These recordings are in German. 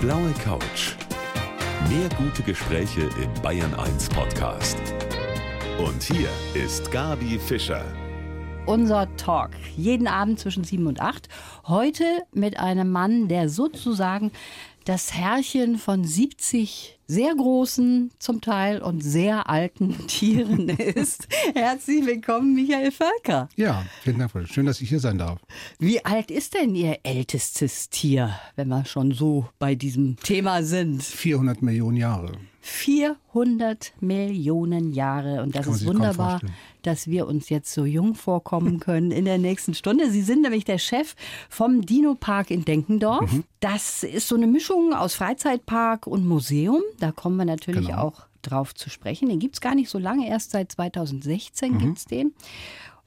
blaue Couch. Mehr gute Gespräche im Bayern 1 Podcast. Und hier ist Gabi Fischer. Unser Talk. Jeden Abend zwischen 7 und 8. Heute mit einem Mann, der sozusagen das Herrchen von 70 sehr großen zum Teil und sehr alten Tieren ist. Herzlich willkommen, Michael Völker. Ja, vielen Dank. Schön, dass ich hier sein darf. Wie alt ist denn Ihr ältestes Tier, wenn wir schon so bei diesem Thema sind? 400 Millionen Jahre. 400 Millionen Jahre. Und das ist wunderbar, dass wir uns jetzt so jung vorkommen können in der nächsten Stunde. Sie sind nämlich der Chef vom Dino Park in Denkendorf. Mhm. Das ist so eine Mischung aus Freizeitpark und Museum. Da kommen wir natürlich genau. auch drauf zu sprechen. Den gibt es gar nicht so lange, erst seit 2016 mhm. gibt es den.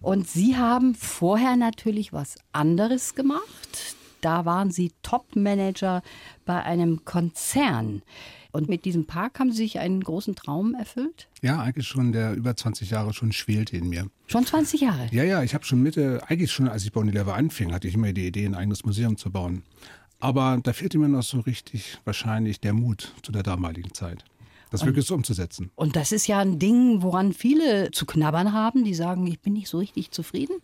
Und Sie haben vorher natürlich was anderes gemacht. Da waren Sie Top-Manager bei einem Konzern. Und mit diesem Park haben Sie sich einen großen Traum erfüllt? Ja, eigentlich schon, der über 20 Jahre schon schwelte in mir. Schon 20 Jahre? Ja, ja, ich habe schon Mitte, eigentlich schon, als ich bei Unilever anfing, hatte ich immer die Idee, ein eigenes Museum zu bauen. Aber da fehlte mir noch so richtig wahrscheinlich der Mut zu der damaligen Zeit das und, wirklich so umzusetzen. Und das ist ja ein Ding, woran viele zu knabbern haben, die sagen, ich bin nicht so richtig zufrieden,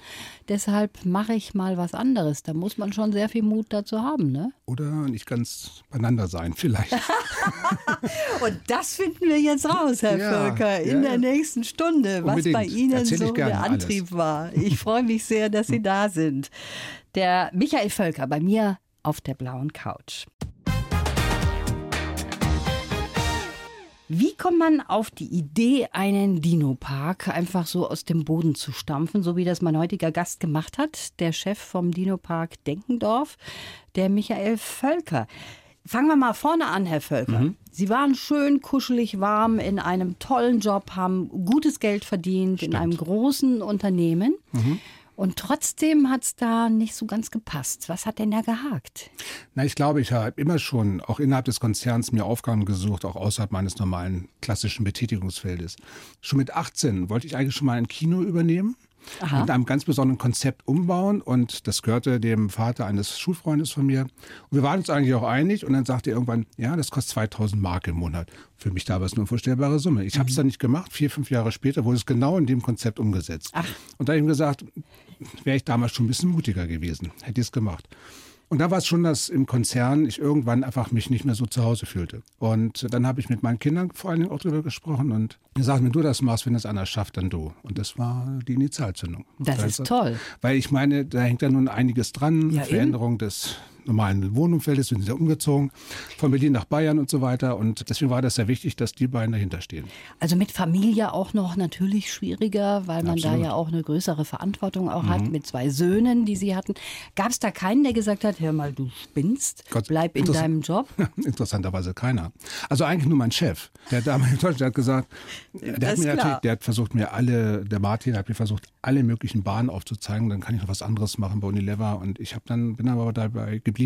deshalb mache ich mal was anderes. Da muss man schon sehr viel Mut dazu haben, ne? Oder nicht ganz beieinander sein, vielleicht. und das finden wir jetzt raus, Herr ja, Völker, in ja, der nächsten Stunde, unbedingt. was bei Ihnen so der Antrieb alles. war. Ich freue mich sehr, dass Sie da sind. Der Michael Völker bei mir auf der blauen Couch. Wie kommt man auf die Idee, einen Dino-Park einfach so aus dem Boden zu stampfen, so wie das mein heutiger Gast gemacht hat, der Chef vom Dino-Park Denkendorf, der Michael Völker. Fangen wir mal vorne an, Herr Völker. Mhm. Sie waren schön kuschelig warm in einem tollen Job, haben gutes Geld verdient Stimmt. in einem großen Unternehmen. Mhm. Und trotzdem hat es da nicht so ganz gepasst. Was hat denn da gehakt? Na, ich glaube, ich habe immer schon, auch innerhalb des Konzerns, mir Aufgaben gesucht, auch außerhalb meines normalen klassischen Betätigungsfeldes. Schon mit 18 wollte ich eigentlich schon mal ein Kino übernehmen. Aha. mit einem ganz besonderen Konzept umbauen. Und das gehörte dem Vater eines Schulfreundes von mir. Und wir waren uns eigentlich auch einig. Und dann sagte er irgendwann, ja, das kostet 2000 Mark im Monat. Für mich damals eine unvorstellbare Summe. Ich mhm. habe es dann nicht gemacht. Vier, fünf Jahre später wurde es genau in dem Konzept umgesetzt. Ach. Und da habe ich ihm gesagt, wäre ich damals schon ein bisschen mutiger gewesen, hätte ich es gemacht. Und da war es schon, dass im Konzern ich irgendwann einfach mich nicht mehr so zu Hause fühlte. Und dann habe ich mit meinen Kindern vor allen Dingen auch darüber gesprochen und die sagten, wenn du das machst, wenn das einer schafft, dann du. Und das war die Initialzündung. Das, das ist toll. Weil ich meine, da hängt ja nun einiges dran. Ja, Veränderung eben. des normalen Wohnumfeldes, sind sie umgezogen, von Berlin nach Bayern und so weiter. Und deswegen war das sehr wichtig, dass die beiden dahinter stehen. Also mit Familie auch noch natürlich schwieriger, weil man Absolut. da ja auch eine größere Verantwortung auch mhm. hat mit zwei Söhnen, die sie hatten. Gab es da keinen, der gesagt hat, hör mal, du spinnst, Gott, bleib in deinem Job? Interessanterweise keiner. Also eigentlich nur mein Chef. Der damals in Deutschland hat gesagt, der hat, mir natürlich, der hat versucht mir alle, der Martin hat mir versucht, alle möglichen Bahnen aufzuzeigen, dann kann ich noch was anderes machen bei Unilever. Und ich habe dann, bin aber dabei geblieben.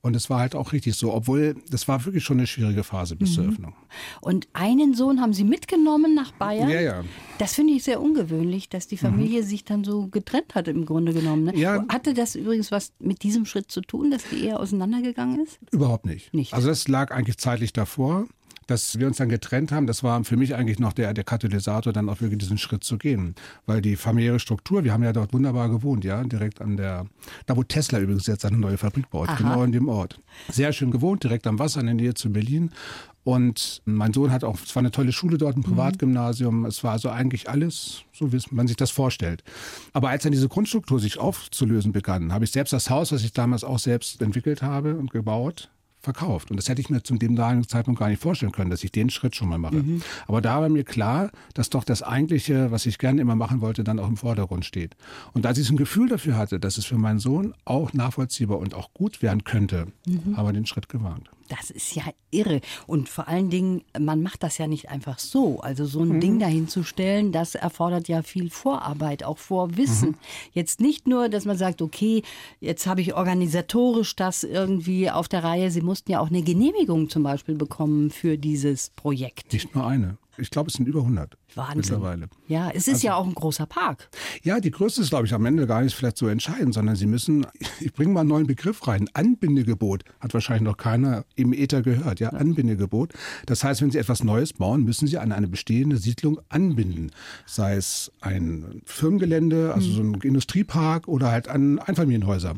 Und es war halt auch richtig so, obwohl das war wirklich schon eine schwierige Phase bis mhm. zur Öffnung. Und einen Sohn haben Sie mitgenommen nach Bayern? Ja, ja. Das finde ich sehr ungewöhnlich, dass die Familie mhm. sich dann so getrennt hat im Grunde genommen. Ne? Ja. Hatte das übrigens was mit diesem Schritt zu tun, dass die Ehe auseinandergegangen ist? Überhaupt nicht. nicht. Also das lag eigentlich zeitlich davor dass wir uns dann getrennt haben, das war für mich eigentlich noch der, der Katalysator, dann auch wirklich diesen Schritt zu gehen. Weil die familiäre Struktur, wir haben ja dort wunderbar gewohnt, ja, direkt an der, da wo Tesla übrigens jetzt eine neue Fabrik baut, Aha. genau in dem Ort. Sehr schön gewohnt, direkt am Wasser in der Nähe zu Berlin. Und mein Sohn hat auch, es war eine tolle Schule dort, ein mhm. Privatgymnasium. Es war also eigentlich alles, so wie man sich das vorstellt. Aber als dann diese Grundstruktur sich aufzulösen begann, habe ich selbst das Haus, was ich damals auch selbst entwickelt habe und gebaut, verkauft. Und das hätte ich mir zum dem damaligen Zeitpunkt gar nicht vorstellen können, dass ich den Schritt schon mal mache. Mhm. Aber da war mir klar, dass doch das Eigentliche, was ich gerne immer machen wollte, dann auch im Vordergrund steht. Und als ich so ein Gefühl dafür hatte, dass es für meinen Sohn auch nachvollziehbar und auch gut werden könnte, mhm. haben wir den Schritt gewagt. Das ist ja irre. Und vor allen Dingen, man macht das ja nicht einfach so. Also so ein mhm. Ding dahinzustellen, das erfordert ja viel Vorarbeit, auch Vorwissen. Mhm. Jetzt nicht nur, dass man sagt, okay, jetzt habe ich organisatorisch das irgendwie auf der Reihe. Sie mussten ja auch eine Genehmigung zum Beispiel bekommen für dieses Projekt. Nicht nur eine. Ich glaube, es sind über 100 Wahnsinn. mittlerweile. Ja, es ist Also- ja auch ein großer Park. Ja, die Größe ist, glaube ich, am Ende gar nicht vielleicht so entscheidend, sondern Sie müssen, ich bringe mal einen neuen Begriff rein, Anbindegebot, hat wahrscheinlich noch keiner im Äther gehört, ja, Anbindegebot. Das heißt, wenn Sie etwas Neues bauen, müssen Sie an eine bestehende Siedlung anbinden. Sei es ein Firmengelände, also so ein Industriepark oder halt an Einfamilienhäuser.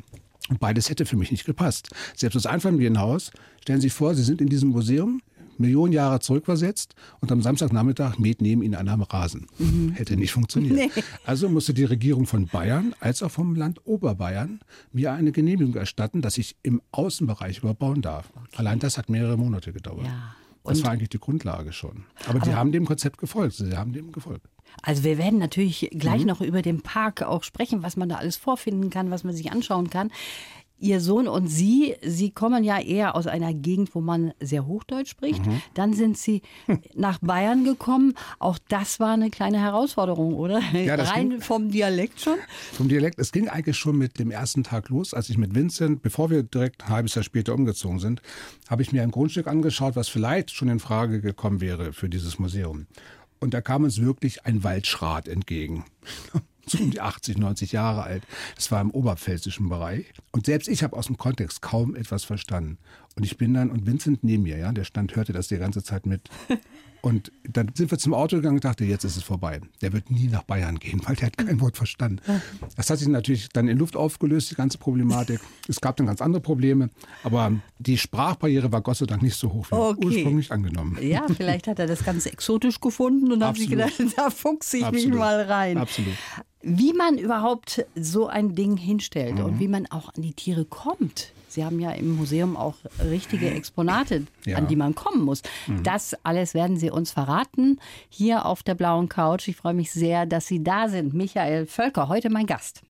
Und beides hätte für mich nicht gepasst. Selbst das Einfamilienhaus, stellen Sie sich vor, Sie sind in diesem Museum, Millionen Jahre zurückversetzt und am Samstagnachmittag mäht neben Ihnen einer am Rasen. Hätte nicht funktioniert. Also musste die Regierung von Bayern als auch vom Land Oberbayern mir eine Genehmigung erstatten, dass ich im Außenbereich überbauen darf. Allein das hat mehrere Monate gedauert. Ja. Das war eigentlich die Grundlage schon. Aber, die haben dem Konzept gefolgt. Sie haben dem gefolgt. Also wir werden natürlich gleich Mhm. noch über den Park auch sprechen, was man da alles vorfinden kann, was man sich anschauen kann. Ihr Sohn und Sie, Sie kommen ja eher aus einer Gegend, wo man sehr Hochdeutsch spricht. Mhm. Dann sind Sie nach Bayern gekommen. Auch das war eine kleine Herausforderung, oder? Ja, Rein ging- vom Dialekt schon. Vom Dialekt, es ging eigentlich schon mit dem ersten Tag los, als ich mit Vincent, bevor wir direkt ein halbes Jahr später umgezogen sind, habe ich mir ein Grundstück angeschaut, was vielleicht schon in Frage gekommen wäre für dieses Museum. Und da kam uns wirklich ein Waldschrat entgegen. So um die 80, 90 Jahre alt. Das war im oberpfälzischen Bereich. Und selbst ich habe aus dem Kontext kaum etwas verstanden. Und ich bin dann, und Vincent neben mir, ja, der stand, hörte das die ganze Zeit mit. Und dann sind wir zum Auto gegangen und dachte, jetzt ist es vorbei. Der wird nie nach Bayern gehen, weil der hat kein Wort verstanden. Das hat sich natürlich dann in Luft aufgelöst, die ganze Problematik. Es gab dann ganz andere Probleme, aber die Sprachbarriere war Gott sei Dank nicht so hoch wie Okay. ursprünglich angenommen. Ja, vielleicht hat er das ganz exotisch gefunden und hat sich Absolut. gedacht, da fuchse ich mich Absolut. mal rein. Absolut. Wie man überhaupt so ein Ding hinstellt Mhm. und wie man auch an die Tiere kommt. Sie haben ja im Museum auch richtige Exponate, Ja. an die man kommen muss. Das alles werden Sie uns verraten hier auf der blauen Couch. Ich freue mich sehr, dass Sie da sind. Michael Völker, heute mein Gast.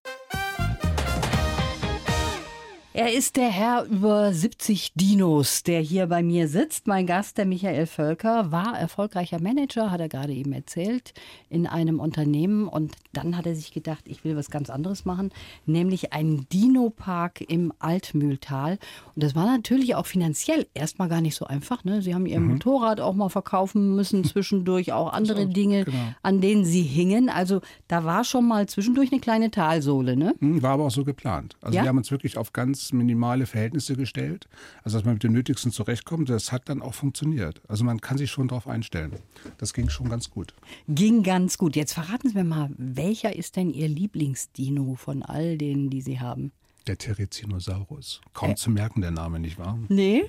Er ist der Herr über 70 Dinos, der hier bei mir sitzt. Mein Gast, der Michael Völker, war erfolgreicher Manager, hat er gerade eben erzählt, in einem Unternehmen. Und dann hat er sich gedacht, ich will was ganz anderes machen, nämlich einen Dino-Park im Altmühltal. Und das war natürlich auch finanziell erstmal gar nicht so einfach. Ne? Sie haben Ihr Motorrad auch mal verkaufen müssen, zwischendurch auch andere Dinge, genau. an denen Sie hingen. Also da war schon mal zwischendurch eine kleine Talsohle. Ne? Hm, War aber auch so geplant. Also Ja? wir haben uns wirklich auf ganz minimale Verhältnisse gestellt. Also dass man mit dem Nötigsten zurechtkommt, das hat dann auch funktioniert. Also man kann sich schon darauf einstellen. Das ging schon ganz gut. Ging ganz gut. Jetzt verraten Sie mir mal, welcher ist denn Ihr Lieblingsdino von all denen, die Sie haben? Der Therizinosaurus. Kaum zu merken der Name, nicht wahr? Nee,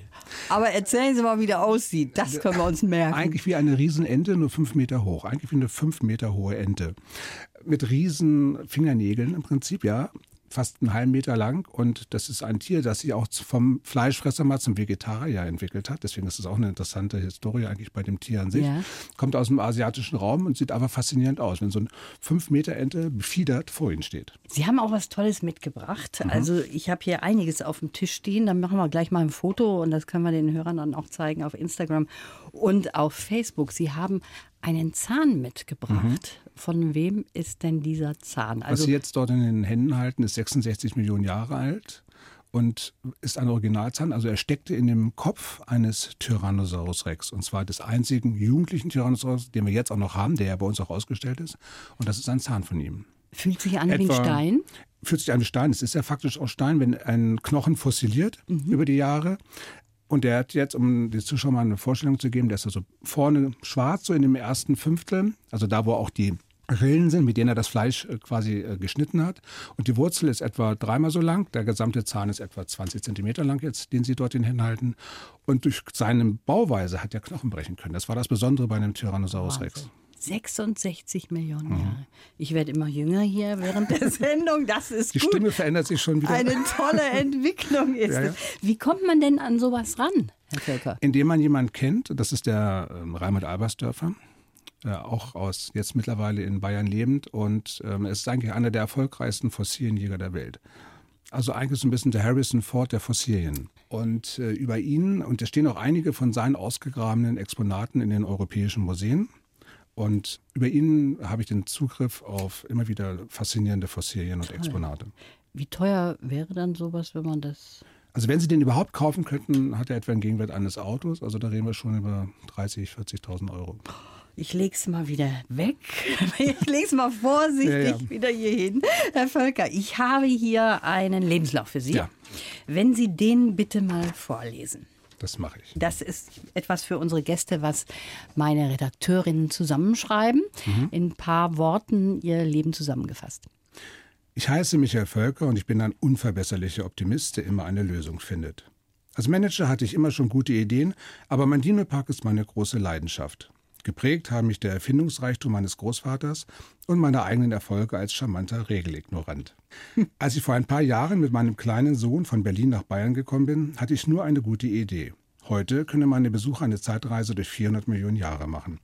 aber erzählen Sie mal, wie der aussieht. Das können wir uns merken. Eigentlich wie eine Riesenente, nur fünf Meter hoch. Eigentlich wie eine fünf Meter hohe Ente. Mit riesen Fingernägeln im Prinzip, ja. Fast einen halben Meter lang. Und das ist ein Tier, das sich auch vom Fleischfresser mal zum Vegetarier entwickelt hat. Deswegen ist es auch eine interessante Historie eigentlich bei dem Tier an sich. Ja. Kommt aus dem asiatischen Raum und sieht aber faszinierend aus, wenn so ein fünf Meter Ente befiedert vor ihnen steht. Sie haben auch was Tolles mitgebracht. Mhm. Also ich habe hier einiges auf dem Tisch stehen. Dann machen wir gleich mal ein Foto und das können wir den Hörern dann auch zeigen auf Instagram und auf Facebook. Sie haben einen Zahn mitgebracht. Von wem ist denn dieser Zahn? Mhm. Was Also Sie jetzt dort in den Händen halten, ist 66 Millionen Jahre alt und ist ein Originalzahn. Also er steckte in dem Kopf eines Tyrannosaurus Rex. Und zwar des einzigen jugendlichen Tyrannosaurus, den wir jetzt auch noch haben, der ja bei uns auch ausgestellt ist. Und das ist ein Zahn von ihm. fühlt sich an wie ein etwa- Stein. Fühlt sich an wie Stein. Es ist ja faktisch auch Stein, wenn ein Knochen fossiliert über die Jahre. Und der hat jetzt, um den Zuschauern mal eine Vorstellung zu geben, der ist also vorne schwarz, so in dem ersten Fünftel, also da, wo auch die Rillen sind, mit denen er das Fleisch äh, quasi äh, geschnitten hat. Und die Wurzel ist etwa dreimal so lang. Der gesamte Zahn ist etwa 20 Zentimeter lang jetzt, den Sie dort in den Händen halten. Und durch seine Bauweise hat er Knochen brechen können. Das war das Besondere bei einem Tyrannosaurus Rex. 66 Millionen Jahre. Ich werde immer jünger hier während der Sendung. Das ist Die gut. Stimme verändert sich schon wieder. Eine tolle Entwicklung ist Ja, ja. es. Wie kommt man denn an sowas ran, Herr Völker? Indem man jemanden kennt, das ist der ähm, Raimund Albersdörfer, äh, auch aus jetzt mittlerweile in Bayern lebend und ähm, er ist eigentlich einer der erfolgreichsten Fossilienjäger der Welt. Also eigentlich so ein bisschen der Harrison Ford der Fossilien. Und äh, über ihn, und es stehen auch einige von seinen ausgegrabenen Exponaten in den europäischen Museen. Und über ihn habe ich den Zugriff auf immer wieder faszinierende Fossilien und Exponate. Wie teuer wäre dann sowas, wenn man das. Also wenn Sie den überhaupt kaufen könnten, hat er etwa einen Gegenwert eines Autos. Also da reden wir schon über 30.000, 40.000 Euro. Ich lege es mal wieder weg. Ich lege es mal vorsichtig ja, ja. wieder hier hin. Herr Völker, ich habe hier einen Lebenslauf für Sie. Ja. Wenn Sie den bitte mal vorlesen. Das mache ich. Das ist etwas für unsere Gäste, was meine Redakteurinnen zusammenschreiben. Mhm. In ein paar Worten ihr Leben zusammengefasst. Ich heiße Michael Völker und ich bin ein unverbesserlicher Optimist, der immer eine Lösung findet. Als Manager hatte ich immer schon gute Ideen, aber mein Dino-Park ist meine große Leidenschaft. Geprägt haben mich der Erfindungsreichtum meines Großvaters und meine eigenen Erfolge als charmanter Regelignorant. Als ich vor ein paar Jahren mit meinem kleinen Sohn von Berlin nach Bayern gekommen bin, hatte ich nur eine gute Idee. Heute können meine Besucher eine Zeitreise durch 400 Millionen Jahre machen.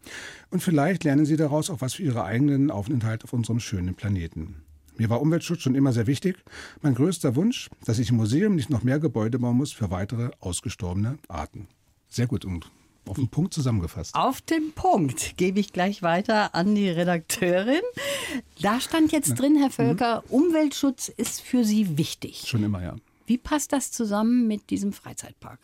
Und vielleicht lernen sie daraus auch was für ihre eigenen Aufenthalt auf unserem schönen Planeten. Mir war Umweltschutz schon immer sehr wichtig. Mein größter Wunsch, dass ich im Museum nicht noch mehr Gebäude bauen muss für weitere ausgestorbene Arten. Sehr gut und auf den Punkt zusammengefasst. Auf den Punkt gebe ich gleich weiter an die Redakteurin. Da stand jetzt drin, Herr Völker, mhm. Umweltschutz ist für Sie wichtig. Schon immer, ja. Wie passt das zusammen mit diesem Freizeitpark?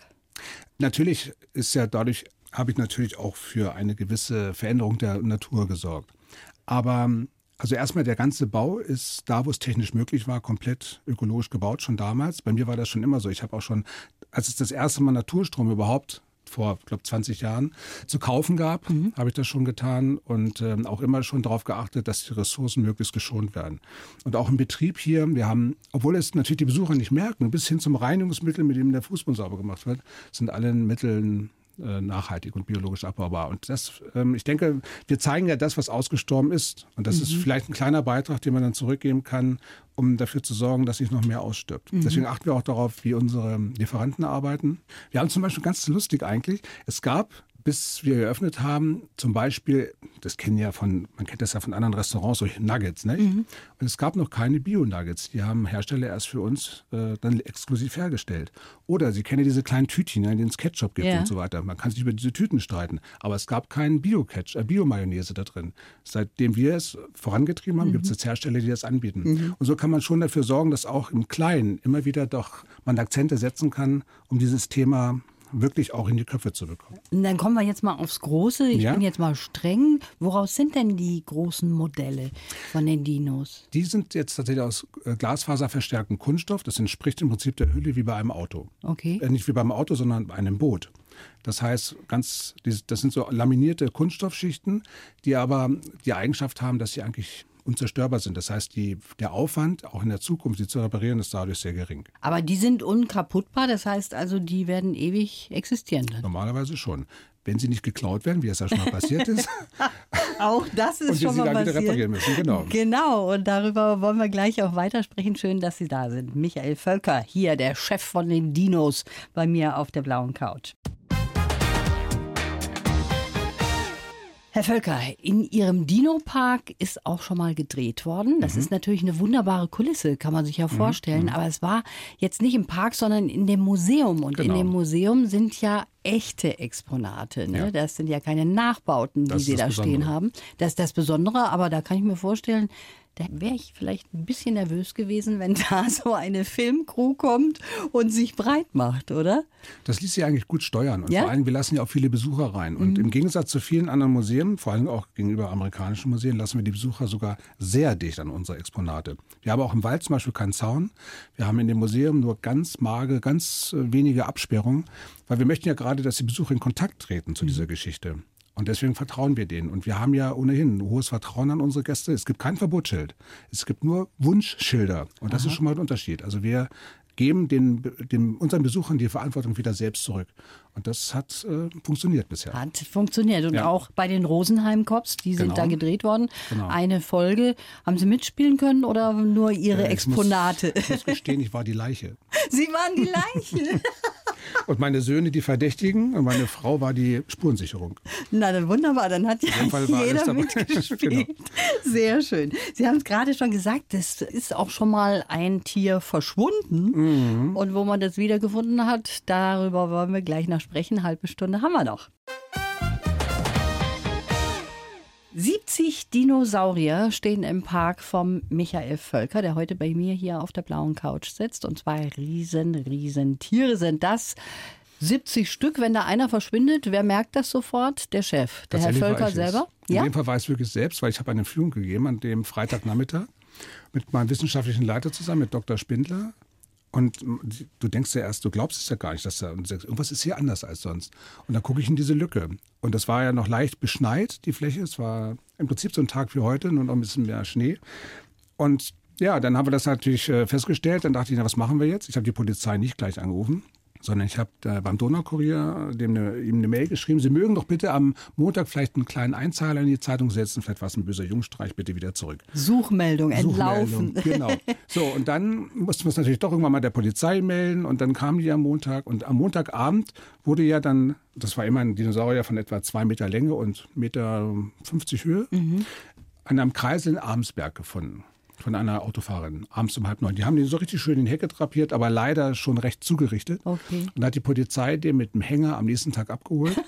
Natürlich ist ja dadurch, habe ich natürlich auch für eine gewisse Veränderung der Natur gesorgt. Aber also erstmal der ganze Bau ist da, wo es technisch möglich war, komplett ökologisch gebaut, schon damals. Bei mir war das schon immer so. Ich habe auch schon, als es das erste Mal Naturstrom überhaupt vor, glaube 20 Jahren zu kaufen gab, mhm. habe ich das schon getan und äh, auch immer schon darauf geachtet, dass die Ressourcen möglichst geschont werden. Und auch im Betrieb hier, wir haben, obwohl es natürlich die Besucher nicht merken, bis hin zum Reinigungsmittel, mit dem der Fußboden sauber gemacht wird, sind alle Mitteln nachhaltig und biologisch abbaubar. Und das, ähm, ich denke, wir zeigen ja das, was ausgestorben ist. Und das mhm. ist vielleicht ein kleiner Beitrag, den man dann zurückgeben kann, um dafür zu sorgen, dass sich noch mehr ausstirbt. Mhm. Deswegen achten wir auch darauf, wie unsere Lieferanten arbeiten. Wir haben zum Beispiel ganz lustig eigentlich, es gab bis wir eröffnet haben, zum Beispiel, das kennen ja von, man kennt das ja von anderen Restaurants, solche Nuggets, ne? Mhm. Und es gab noch keine Bio-Nuggets. Die haben Hersteller erst für uns äh, dann exklusiv hergestellt. Oder Sie kennen ja diese kleinen Tütchen, in denen es Ketchup gibt ja. und so weiter. Man kann sich über diese Tüten streiten. Aber es gab keinen Bio-Ketchup, äh, Bio-Mayonnaise da drin. Seitdem wir es vorangetrieben haben, mhm. gibt es jetzt Hersteller, die das anbieten. Mhm. Und so kann man schon dafür sorgen, dass auch im Kleinen immer wieder doch man Akzente setzen kann, um dieses Thema wirklich auch in die Köpfe zu bekommen. dann kommen wir jetzt mal aufs Große. Ich ja? bin jetzt mal streng. Woraus sind denn die großen Modelle von den Dinos? Die sind jetzt tatsächlich aus äh, glasfaserverstärktem Kunststoff. Das entspricht im Prinzip der Hülle wie bei einem Auto. Okay. Äh, nicht wie beim Auto, sondern bei einem Boot. Das heißt, ganz, das sind so laminierte Kunststoffschichten, die aber die Eigenschaft haben, dass sie eigentlich unzerstörbar sind. Das heißt, die, der Aufwand, auch in der Zukunft, sie zu reparieren, ist dadurch sehr gering. Aber die sind unkaputtbar, das heißt also, die werden ewig existieren dann? Normalerweise schon. Wenn sie nicht geklaut werden, wie es ja schon mal passiert ist. auch das ist und schon sie mal dann passiert. wieder reparieren müssen, genau. Genau, und darüber wollen wir gleich auch weitersprechen. Schön, dass Sie da sind. Michael Völker, hier der Chef von den Dinos, bei mir auf der blauen Couch. Herr Völker, in Ihrem Dino-Park ist auch schon mal gedreht worden. Das mhm. ist natürlich eine wunderbare Kulisse, kann man sich ja mhm. vorstellen. Mhm. Aber es war jetzt nicht im Park, sondern in dem Museum. Und genau. in dem Museum sind ja echte Exponate. Ne? Ja. Das sind ja keine Nachbauten, die Sie da Besondere. stehen haben. Das ist das Besondere, aber da kann ich mir vorstellen, da wäre ich vielleicht ein bisschen nervös gewesen, wenn da so eine Filmcrew kommt und sich breit macht, oder? Das ließ sich eigentlich gut steuern. Und ja? vor allem, wir lassen ja auch viele Besucher rein. Und mhm. im Gegensatz zu vielen anderen Museen, vor allem auch gegenüber amerikanischen Museen, lassen wir die Besucher sogar sehr dicht an unsere Exponate. Wir haben auch im Wald zum Beispiel keinen Zaun. Wir haben in dem Museum nur ganz mager, ganz äh, wenige Absperrungen, weil wir möchten ja gerade, dass die Besucher in Kontakt treten zu mhm. dieser Geschichte. Und deswegen vertrauen wir denen. Und wir haben ja ohnehin ein hohes Vertrauen an unsere Gäste. Es gibt kein Verbotsschild. Es gibt nur Wunschschilder. Und das Aha. ist schon mal ein Unterschied. Also wir geben den, den, unseren Besuchern die Verantwortung wieder selbst zurück. Und das hat äh, funktioniert bisher. Hat funktioniert. Und ja. auch bei den Rosenheim-Cops, die sind genau. da gedreht worden. Genau. Eine Folge. Haben Sie mitspielen können oder nur Ihre äh, Exponate? Muss, ich muss gestehen, ich war die Leiche. Sie waren die Leiche. Und meine Söhne die Verdächtigen und meine Frau war die Spurensicherung. Na, dann wunderbar, dann hat ja jeder mitgespielt. genau. Sehr schön. Sie haben es gerade schon gesagt, es ist auch schon mal ein Tier verschwunden. Mhm. Und wo man das wiedergefunden hat, darüber wollen wir gleich noch sprechen. Halbe Stunde haben wir noch. 70 Dinosaurier stehen im Park vom Michael Völker, der heute bei mir hier auf der blauen Couch sitzt. Und zwei riesen, riesen Tiere sind das. 70 Stück, wenn da einer verschwindet, wer merkt das sofort? Der Chef, der Herr Völker selber? In Ja? dem Fall war ich wirklich selbst, weil ich habe eine Führung gegeben an dem Freitagnachmittag mit meinem wissenschaftlichen Leiter zusammen, mit Dr. Spindler. Und du denkst ja erst, du glaubst es ja gar nicht, dass da irgendwas ist hier anders als sonst. Und dann gucke ich in diese Lücke. Und das war ja noch leicht beschneit, die Fläche. Es war im Prinzip so ein Tag wie heute, nur noch ein bisschen mehr Schnee. Und ja, dann haben wir das natürlich äh, festgestellt. Dann dachte ich, na, was machen wir jetzt? Ich habe die Polizei nicht gleich angerufen, sondern ich habe äh, beim Donaukurier dem eine, ihm eine Mail geschrieben, Sie mögen doch bitte am Montag vielleicht einen kleinen Einzahler in die Zeitung setzen, vielleicht war es ein böser Jungstreich, bitte wieder zurück. Suchmeldung, entlaufen. Suchmeldung, Genau. So, und dann mussten wir es natürlich doch irgendwann mal der Polizei melden und dann kamen die am Montag und am Montagabend wurde ja dann, das war immer ein Dinosaurier von etwa zwei Meter Länge und Meter 50 Höhe, an einem Kreisel in Armsberg gefunden. Von einer Autofahrerin, abends um halb neun. Die haben den so richtig schön in die Hecke drapiert, aber leider schon recht zugerichtet. Okay. Und hat die Polizei den mit dem Hänger am nächsten Tag abgeholt.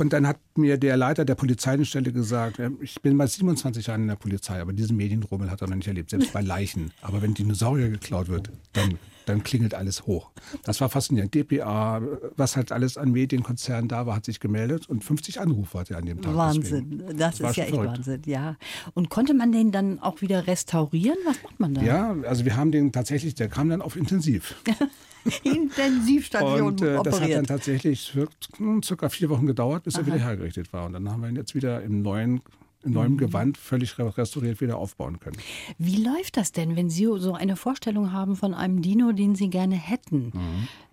Und dann hat mir der Leiter der Polizeidienststelle gesagt, äh, ich bin mal 27 Jahre in der Polizei, aber diesen Medienrummel hat er noch nicht erlebt, selbst bei Leichen. Aber wenn Dinosaurier geklaut wird, dann, dann klingelt alles hoch. Das war faszinierend. DPA, was halt alles an Medienkonzernen da war, hat sich gemeldet und 50 Anrufe hatte er an dem Tag. Wahnsinn, deswegen. das, war ist ja echt verrückt. Wahnsinn, ja. Und konnte man den dann auch wieder restaurieren? Was macht man da? Ja, also wir haben den tatsächlich, der kam dann auf Intensiv. Intensivstation Und äh, das hat dann operiert. tatsächlich hm, circa vier Wochen gedauert, bis er wieder hergerichtet war. Und dann haben wir ihn jetzt wieder im neuen, in Mhm. neuem Gewand völlig re- restauriert wieder aufbauen können. Wie läuft das denn, wenn Sie so eine Vorstellung haben von einem Dino, den Sie gerne hätten?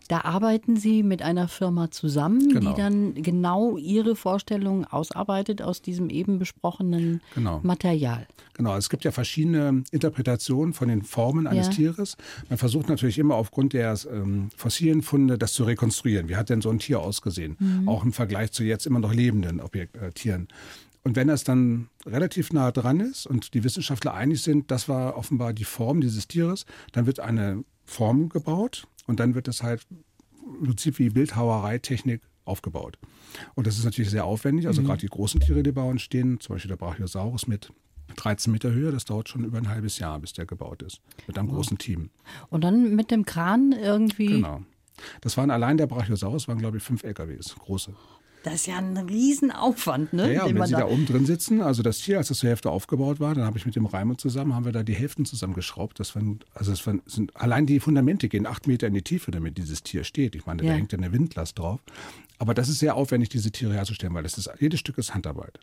Da arbeiten Sie mit einer Firma zusammen, Genau. die dann genau Ihre Vorstellung ausarbeitet aus diesem eben besprochenen Genau. Material. Genau, es gibt ja verschiedene Interpretationen von den Formen eines Ja. Tieres. Man versucht natürlich immer aufgrund der ähm, fossilen Funde das zu rekonstruieren. Wie hat denn so ein Tier ausgesehen? Auch im Vergleich zu jetzt immer noch lebenden Objekt, äh, Tieren. Und wenn das dann relativ nah dran ist und die Wissenschaftler einig sind, das war offenbar die Form dieses Tieres, dann wird eine Form gebaut und dann wird es halt im Prinzip wie Bildhauereitechnik aufgebaut. Und das ist natürlich sehr aufwendig. Also gerade die großen Tiere, die uns stehen, zum Beispiel der Brachiosaurus mit 13 Meter Höhe, das dauert schon über ein halbes Jahr, bis der gebaut ist. Mit einem großen Team. Und dann mit dem Kran irgendwie. Genau. Das waren allein der Brachiosaurus, waren glaube ich fünf LKWs, große. Das ist ja ein Riesenaufwand, ne? Ja, ja, und wenn sie da da oben drin sitzen, also das Tier, als das zur Hälfte aufgebaut war, dann habe ich mit dem Reimer zusammen, haben wir da die Hälften zusammengeschraubt. Das waren, also das waren, sind, allein die Fundamente gehen acht Meter in die Tiefe, damit dieses Tier steht. Ich meine, Ja. da hängt ja eine Windlast drauf. Aber das ist sehr aufwendig, diese Tiere herzustellen, weil das ist, jedes Stück ist Handarbeit.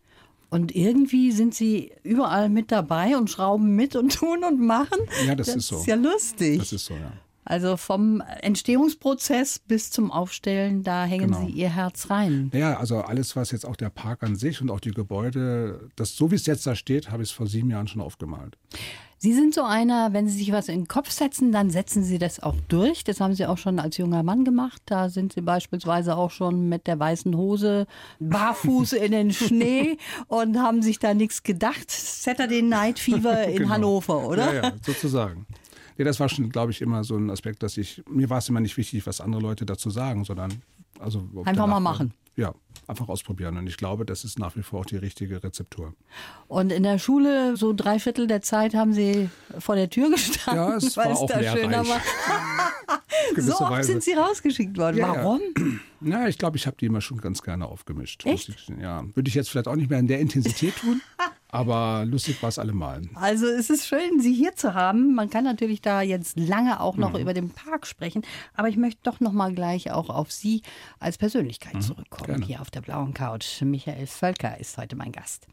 Und irgendwie sind sie überall mit dabei und schrauben mit und tun und machen. Ja, das ist so. ist ja lustig. Das ist so, ja. Also vom Entstehungsprozess bis zum Aufstellen, da hängen Genau. sie ihr Herz rein. Naja, also alles, was jetzt auch der Park an sich und auch die Gebäude, das so wie es jetzt da steht, habe ich es vor sieben Jahren schon aufgemalt. Sie sind so einer, wenn Sie sich was in den Kopf setzen, dann setzen Sie das auch durch. Das haben Sie auch schon als junger Mann gemacht. Da sind Sie beispielsweise auch schon mit der weißen Hose barfuß in den Schnee und haben sich da nichts gedacht. Saturday Night Fever in Genau. Hannover, oder? Ja, ja, sozusagen. Nee, das war schon, glaube ich, immer so ein Aspekt, dass ich, mir war es immer nicht wichtig, was andere Leute dazu sagen, sondern also Einfach mal machen. Ja, einfach ausprobieren. Und ich glaube, das ist nach wie vor auch die richtige Rezeptur. Und in der Schule, so drei Viertel der Zeit, haben Sie vor der Tür gestanden, Ja, es war auch da schöner lehrreich. war. Auf gewisse So oft Weise. sind Sie rausgeschickt worden. Ja, ja. Warum? Ja, ich glaube, ich habe die immer schon ganz gerne aufgemischt. Echt? Ich- Ja, würde ich jetzt vielleicht auch nicht mehr in der Intensität tun, aber lustig war es allemal. Also es ist schön, Sie hier zu haben. Man kann natürlich da jetzt lange auch Mhm. noch über den Park sprechen, aber ich möchte doch noch mal gleich auch auf Sie als Persönlichkeit zurückkommen. Mhm. gerne. Hier auf der blauen Couch. Michael Völker ist heute mein Gast.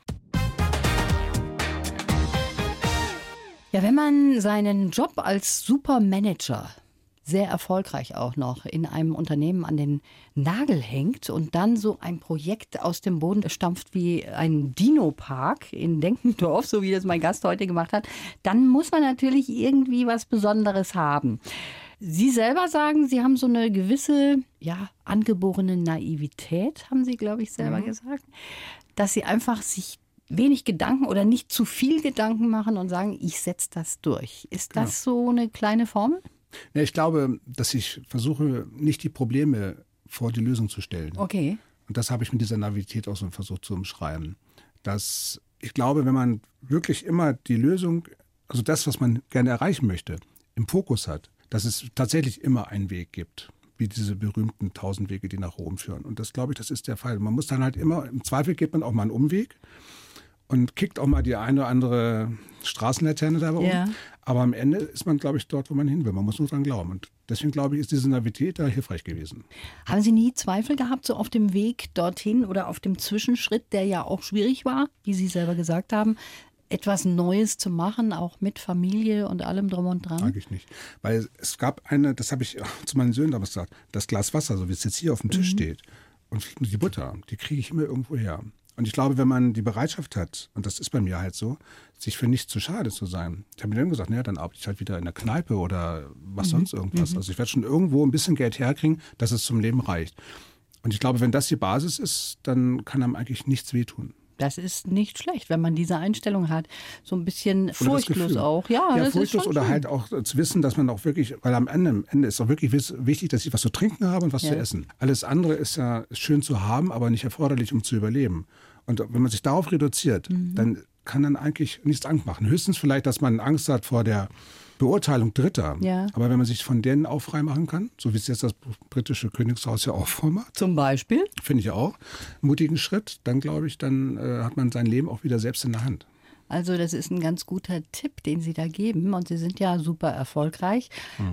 Ja, wenn man seinen Job als Supermanager sehr erfolgreich auch noch in einem Unternehmen an den Nagel hängt und dann so ein Projekt aus dem Boden stampft wie ein Dino-Park in Denkendorf, so wie das mein Gast heute gemacht hat, dann muss man natürlich irgendwie was Besonderes haben. Sie selber sagen, Sie haben so eine gewisse, ja, angeborene Naivität, haben Sie, glaube ich, selber gesagt, dass Sie einfach sich wenig Gedanken oder nicht zu viel Gedanken machen und sagen, ich setze das durch. Ist das so eine kleine Formel? Ja, ich glaube, dass ich versuche, nicht die Probleme vor die Lösung zu stellen. Okay. Und das habe ich mit dieser Naivität auch so versucht zu umschreiben. Dass ich glaube, wenn man wirklich immer die Lösung, also das, was man gerne erreichen möchte, im Fokus hat, dass es tatsächlich immer einen Weg gibt, wie diese berühmten tausend Wege, die nach Rom führen. Und das glaube ich, das ist der Fall. Man muss dann halt immer, im Zweifel geht man auch mal einen Umweg. und kickt auch mal die eine oder andere Straßenlaterne dabei Ja. Aber am Ende ist man, glaube ich, dort, wo man hin will. Man muss nur dran glauben. Und deswegen, glaube ich, ist diese Navität da hilfreich gewesen. Haben Sie nie Zweifel gehabt, so auf dem Weg dorthin oder auf dem Zwischenschritt, der ja auch schwierig war, wie Sie selber gesagt haben, etwas Neues zu machen, auch mit Familie und allem drum und dran? Eigentlich nicht. Weil es gab eine, das habe ich zu meinen Söhnen damals gesagt, das Glas Wasser, so wie es jetzt hier auf dem Tisch steht, und die Butter, die kriege ich immer irgendwo her. Und ich glaube, wenn man die Bereitschaft hat, und das ist bei mir halt so, sich für nichts zu schade zu sein. Ich habe mir dann gesagt, naja, dann arbeite ich halt wieder in der Kneipe oder was sonst irgendwas. Also ich werde schon irgendwo ein bisschen Geld herkriegen, dass es zum Leben reicht. Und ich glaube, wenn das die Basis ist, dann kann einem eigentlich nichts wehtun. Das ist nicht schlecht, wenn man diese Einstellung hat. So ein bisschen Oder furchtlos auch. Ja, ja das ist furchtlos oder schön. halt auch zu wissen, dass man auch wirklich, weil am Ende, am Ende ist auch wirklich wichtig, dass ich was zu trinken habe und was Ja. zu essen. Alles andere ist ja schön zu haben, aber nicht erforderlich, um zu überleben. Und wenn man sich darauf reduziert, Mhm. dann kann dann eigentlich nichts Angst machen. Höchstens vielleicht, dass man Angst hat vor der Beurteilung Dritter. Ja. Aber wenn man sich von denen auch frei machen kann, so wie es jetzt das britische Königshaus ja auch vormacht, Zum Beispiel? finde ich auch, einen mutigen Schritt, dann glaube ich, dann äh, hat man sein Leben auch wieder selbst in der Hand. Also das ist ein ganz guter Tipp, den Sie da geben. Und Sie sind ja super erfolgreich.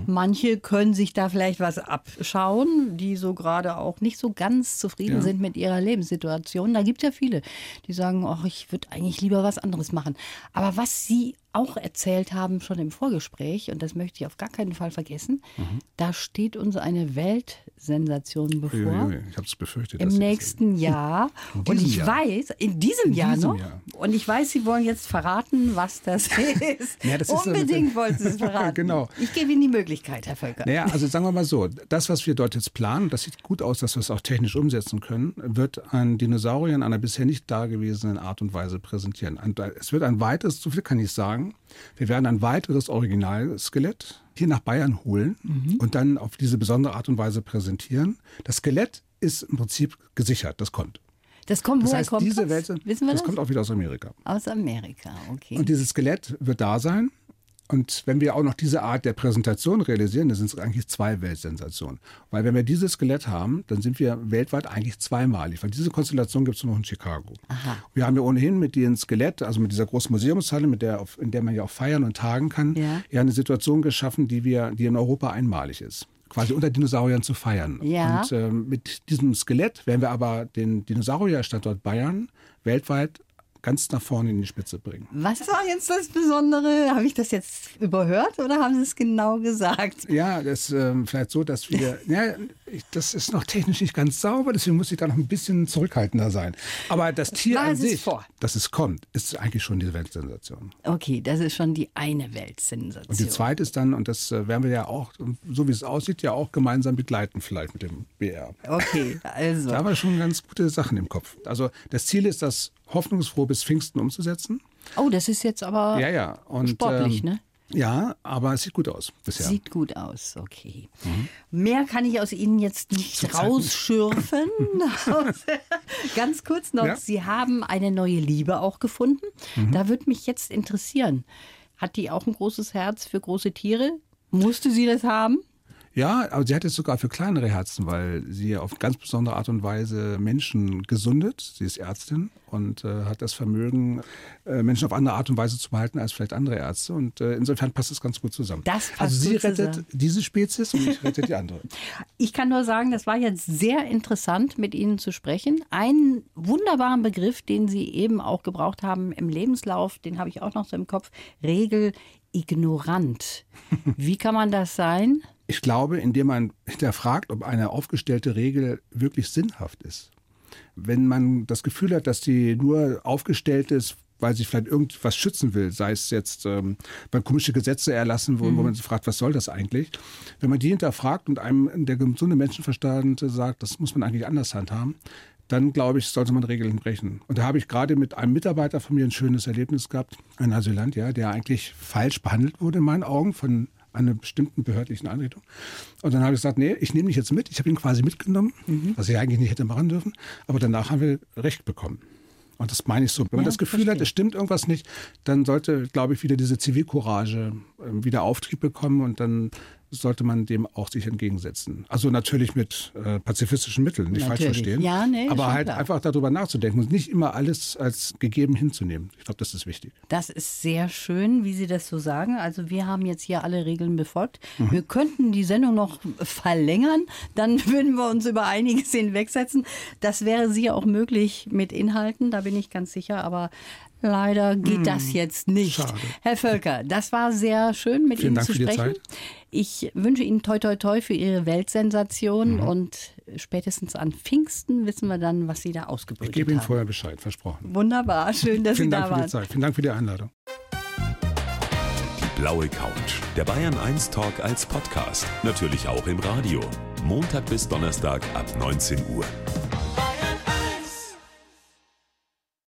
Manche können sich da vielleicht was abschauen, die so gerade auch nicht so ganz zufrieden Ja. sind mit ihrer Lebenssituation. Da gibt es ja viele, die sagen, ach, ich würde eigentlich lieber was anderes machen. Aber was Sie auch erzählt haben schon im Vorgespräch, und das möchte ich auf gar keinen Fall vergessen, da steht uns eine Weltsensation bevor. Uiuiui, Ich habe es befürchtet. Im nächsten Jahr. Und ich Jahr. weiß, in diesem In Jahr diesem noch. Jahr. Und ich weiß, Sie wollen jetzt verraten, was das ist. Ja, das ist so Unbedingt wollen Sie es verraten. Genau. Ich gebe Ihnen die Möglichkeit, Herr Völker. Naja, also sagen wir mal so, das, was wir dort jetzt planen, das sieht gut aus, dass wir es auch technisch umsetzen können, wird ein Dinosaurier in einer bisher nicht dagewesenen Art und Weise präsentieren. Es wird ein weiteres, so viel kann ich sagen, wir werden ein weiteres Originalskelett hier nach Bayern holen und dann auf diese besondere Art und Weise präsentieren. Das Skelett ist im Prinzip gesichert, das kommt. Das kommt, Das woher heißt, kommt diese das? Welt, Wissen wir das das? kommt auch wieder aus Amerika. Aus Amerika, okay. Und dieses Skelett wird da sein. Und wenn wir auch noch diese Art der Präsentation realisieren, dann sind es eigentlich zwei Weltsensationen. Weil wenn wir dieses Skelett haben, dann sind wir weltweit eigentlich zweimalig. Weil diese Konstellation gibt es nur noch in Chicago. Wir haben ja ohnehin mit dem Skelett, also mit dieser großen Museumshalle, mit der, in der man ja auch feiern und tagen kann, Ja. ja eine Situation geschaffen, die wir, die in Europa einmalig ist. Quasi unter Dinosauriern zu feiern. Ja. Und ähm, mit diesem Skelett werden wir aber den Dinosaurierstandort Bayern weltweit ganz nach vorne in die Spitze bringen. was war jetzt das Besondere? Habe ich das jetzt überhört oder haben Sie es genau gesagt? Ja, das ist ähm, vielleicht so, dass wir, ja, das ist noch technisch nicht ganz sauber, deswegen muss ich da noch ein bisschen zurückhaltender sein. Aber das Tier an sich, vor. dass es kommt, ist eigentlich schon die Weltsensation. Okay, das ist schon die eine Weltsensation. Und die zweite ist dann, und das äh, werden wir ja auch, so wie es aussieht, ja auch gemeinsam begleiten vielleicht mit dem BR. Okay, also. Da haben wir schon ganz gute Sachen im Kopf. Also das Ziel ist, das hoffnungsfroh bis Pfingsten umzusetzen. Oh, das ist jetzt aber Ja, ja. Und, sportlich, ähm, ne? Ja, aber es sieht gut aus bisher. Sieht gut aus, okay. Mehr kann ich aus Ihnen jetzt nicht Zurzeit rausschürfen. Ganz kurz noch, Ja. Sie haben eine neue Liebe auch gefunden. Da würde mich jetzt interessieren, hat die auch ein großes Herz für große Tiere? Musste sie das haben? Ja, aber sie hat es sogar für kleinere Herzen, weil sie auf ganz besondere Art und Weise Menschen gesundet. Sie ist Ärztin und äh, hat das Vermögen, äh, Menschen auf andere Art und Weise zu behalten als vielleicht andere Ärzte. Und äh, insofern passt es ganz gut zusammen. Das passt also sie rettet zusammen. diese Spezies und ich rette die andere. Ich kann nur sagen, das war jetzt sehr interessant, mit Ihnen zu sprechen. Einen wunderbaren Begriff, den Sie eben auch gebraucht haben im Lebenslauf, den habe ich auch noch so im Kopf. Regel ignorant. Wie kann man das sein? Ich glaube, indem man hinterfragt, ob eine aufgestellte Regel wirklich sinnhaft ist. Wenn man das Gefühl hat, dass die nur aufgestellt ist, weil sie vielleicht irgendwas schützen will, sei es jetzt, ähm, weil komische Gesetze erlassen wurden, wo man sich fragt, was soll das eigentlich? Wenn man die hinterfragt und einem der gesunde Menschenverstand sagt, das muss man eigentlich anders handhaben, dann glaube ich, sollte man Regeln brechen. Und da habe ich gerade mit einem Mitarbeiter von mir ein schönes Erlebnis gehabt, ein Asylant, ja, der eigentlich falsch behandelt wurde in meinen Augen von einer bestimmten behördlichen Einrichtung. Und dann habe ich gesagt, nee, ich nehme dich jetzt mit. Ich habe ihn quasi mitgenommen, was ich eigentlich nicht hätte machen dürfen. Aber danach haben wir Recht bekommen. Und das meine ich so. Wenn man Ja, das Gefühl hat, verstehe. es stimmt irgendwas nicht, dann sollte, glaube ich, wieder diese Zivilcourage äh, wieder Auftrieb bekommen und dann sollte man dem auch sich entgegensetzen. Also natürlich mit äh, pazifistischen Mitteln, nicht Natürlich. falsch verstehen. Ja, nee, aber halt klar. einfach darüber nachzudenken und nicht immer alles als gegeben hinzunehmen. Ich glaube, das ist wichtig. Das ist sehr schön, wie Sie das so sagen. Also wir haben jetzt hier alle Regeln befolgt. Mhm. Wir könnten die Sendung noch verlängern, dann würden wir uns über einiges hinwegsetzen. Das wäre sicher auch möglich mit Inhalten, da bin ich ganz sicher, aber leider geht das jetzt nicht. Hm. schade. Herr Völker, das war sehr schön mit Vielen Ihnen Dank zu für die sprechen. Zeit. Ich wünsche Ihnen toi toi toi für Ihre Weltsensation Mhm. und spätestens an Pfingsten wissen wir dann, was Sie da Ich ausgebrütet gebe Ihnen haben. vorher Bescheid, versprochen. Wunderbar, schön, dass Vielen Sie Dank da für die waren. Zeit. Vielen Dank für die Einladung. Die blaue Couch. Der Bayern 1 Talk als Podcast. Natürlich auch im Radio. Montag bis Donnerstag ab 19 Uhr.